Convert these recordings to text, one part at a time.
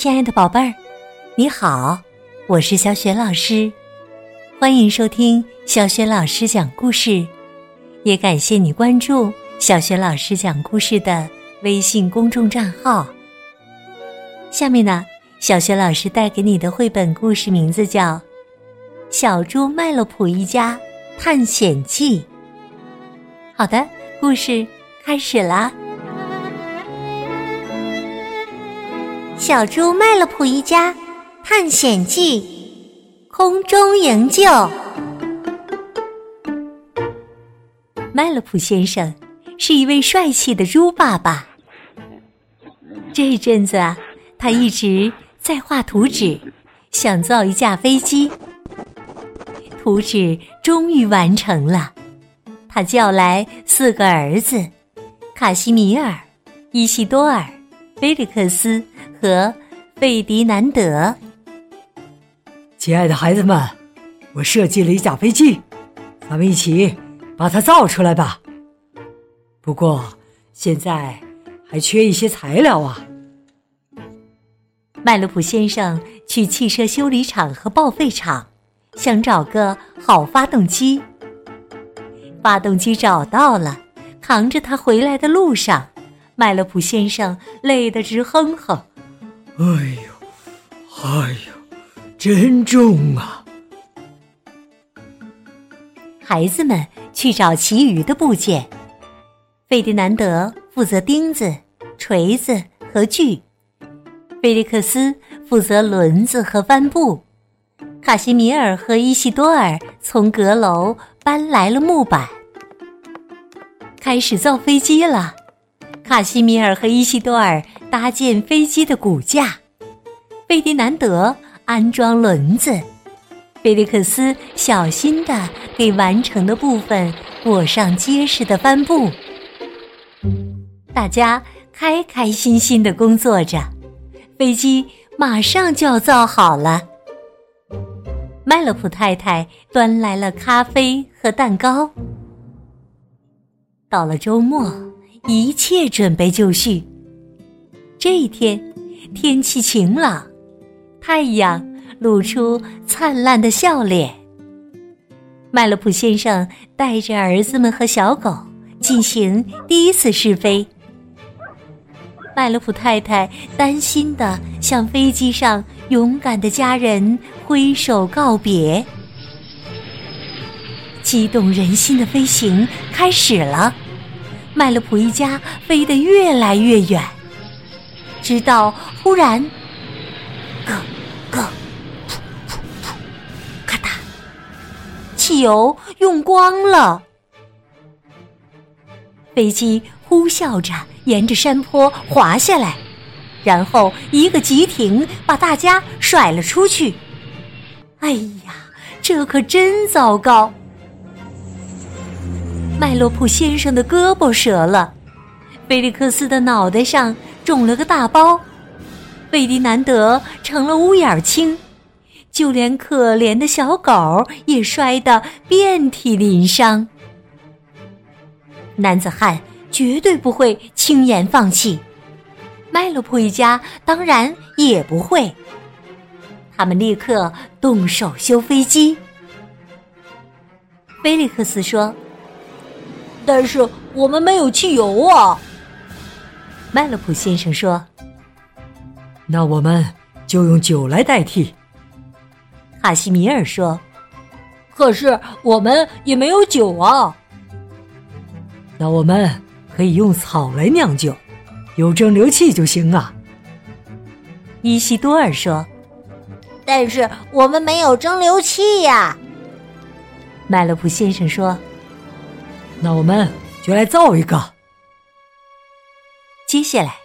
亲爱的宝贝儿，你好，我是小雪老师，欢迎收听小雪老师讲故事，也感谢你关注小雪老师讲故事的微信公众账号。下面呢，小雪老师带给你的绘本故事名字叫《小猪麦洛普一家探险记》。好的，故事开始啦。小猪麦乐普一家探险记：空中营救。麦乐普先生是一位帅气的猪爸爸。这阵子啊，他一直在画图纸，想造一架飞机。图纸终于完成了，他叫来四个儿子：卡西米尔、伊西多尔、菲利克斯。和费迪南德，亲爱的孩子们，我设计了一架飞机，咱们一起把它造出来吧。不过现在还缺一些材料啊。麦洛普先生去汽车修理厂和报废厂，想找个好发动机。发动机找到了，扛着它回来的路上，麦洛普先生累得直哼哼。哎呦，哎呦，真重啊！孩子们去找其余的部件。费迪南德负责钉子、锤子和锯，菲利克斯负责轮子和帆布，卡西米尔和伊西多尔从阁楼搬来了木板，开始造飞机了。卡西米尔和伊西多尔。搭建飞机的骨架，费迪南德安装轮子，菲利克斯小心的给完成的部分裹上结实的帆布。大家开开心心的工作着，飞机马上就要造好了。麦洛普太太端来了咖啡和蛋糕。到了周末，一切准备就绪。这一天，天气晴朗，太阳露出灿烂的笑脸。麦乐普先生带着儿子们和小狗进行第一次试飞。麦乐普太太担心的向飞机上勇敢的家人挥手告别。激动人心的飞行开始了，麦乐普一家飞得越来越远。直到忽然，咯咯，噗噗噗，咔嗒，汽油用光了。飞机呼啸着沿着山坡滑下来，然后一个急停，把大家甩了出去。哎呀，这可真糟糕！麦洛普先生的胳膊折了，菲利克斯的脑袋上。肿了个大包，费迪南德成了乌眼青，就连可怜的小狗也摔得遍体鳞伤。男子汉绝对不会轻言放弃，麦洛普一家当然也不会。他们立刻动手修飞机。菲利克斯说：“但是我们没有汽油啊。”麦勒普先生说：“那我们就用酒来代替。”卡西米尔说：“可是我们也没有酒啊。”那我们可以用草来酿酒，有蒸馏器就行啊。伊西多尔说：“但是我们没有蒸馏器呀。”麦勒普先生说：“那我们就来造一个。”接下来，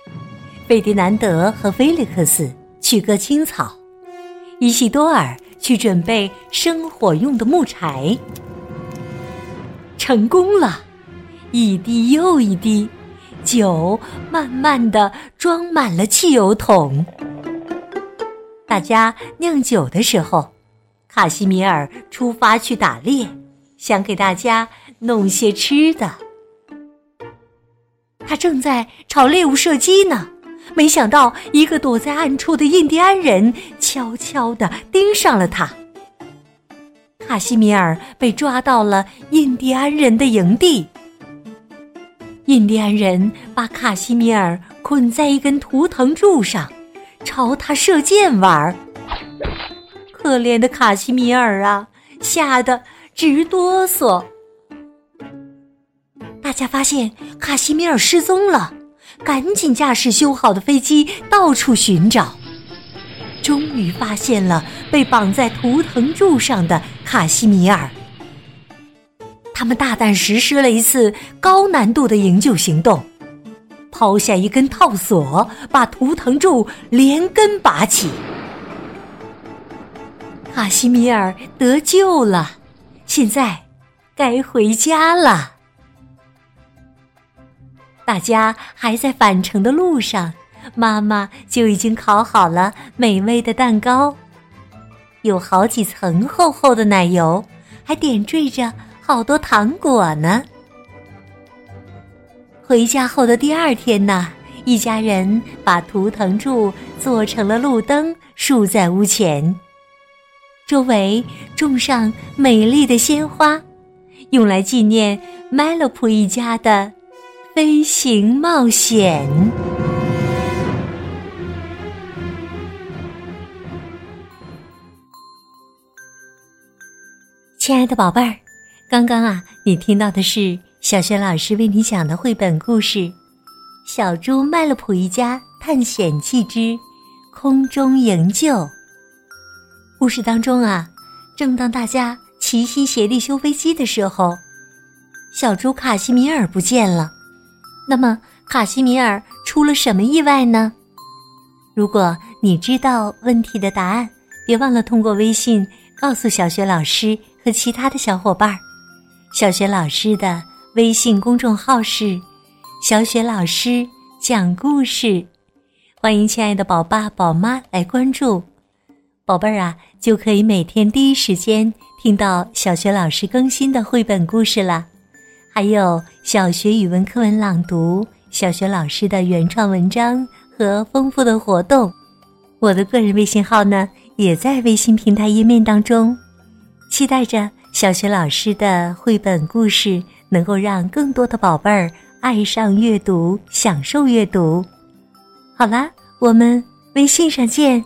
费迪南德和菲利克斯去割青草，伊西多尔去准备生火用的木柴。成功了，一滴又一滴，酒慢慢的装满了汽油桶。大家酿酒的时候，卡西米尔出发去打猎，想给大家弄些吃的。他正在朝猎物射击呢，没想到一个躲在暗处的印第安人悄悄地盯上了他。卡西米尔被抓到了印第安人的营地。印第安人把卡西米尔捆在一根图腾柱上，朝他射箭玩儿。可怜的卡西米尔啊，吓得直哆嗦。大家发现卡西米尔失踪了，赶紧驾驶修好的飞机到处寻找。终于发现了被绑在图腾柱上的卡西米尔。他们大胆实施了一次高难度的营救行动，抛下一根套索，把图腾柱连根拔起。卡西米尔得救了，现在该回家了。大家还在返程的路上，妈妈就已经烤好了美味的蛋糕，有好几层厚厚的奶油，还点缀着。好多糖果呢。回家后的第二天呢，一家人把图腾柱做成了路灯，竖在屋前，周围种上美丽的鲜花，用来纪念麦洛普一家的飞行冒险。亲爱的宝贝儿。刚刚啊，你听到的是小轩老师为你讲的绘本故事《小猪麦乐普一家探险记之空中营救》。故事当中啊，正当大家齐心协力修飞机的时候，小猪卡西米尔不见了。那么，卡西米尔出了什么意外呢？如果你知道问题的答案，别忘了通过微信告诉小学老师和其他的小伙伴儿。小雪老师的微信公众号是“小雪老师讲故事”，欢迎亲爱的宝爸宝妈来关注。宝贝儿啊，就可以每天第一时间听到小学老师更新的绘本故事了，还有小学语文课文朗读、小学老师的原创文章和丰富的活动。我的个人微信号呢，也在微信平台页面当中，期待着。小学老师的绘本故事能够让更多的宝贝儿爱上阅读，享受阅读。好啦，我们微信上见。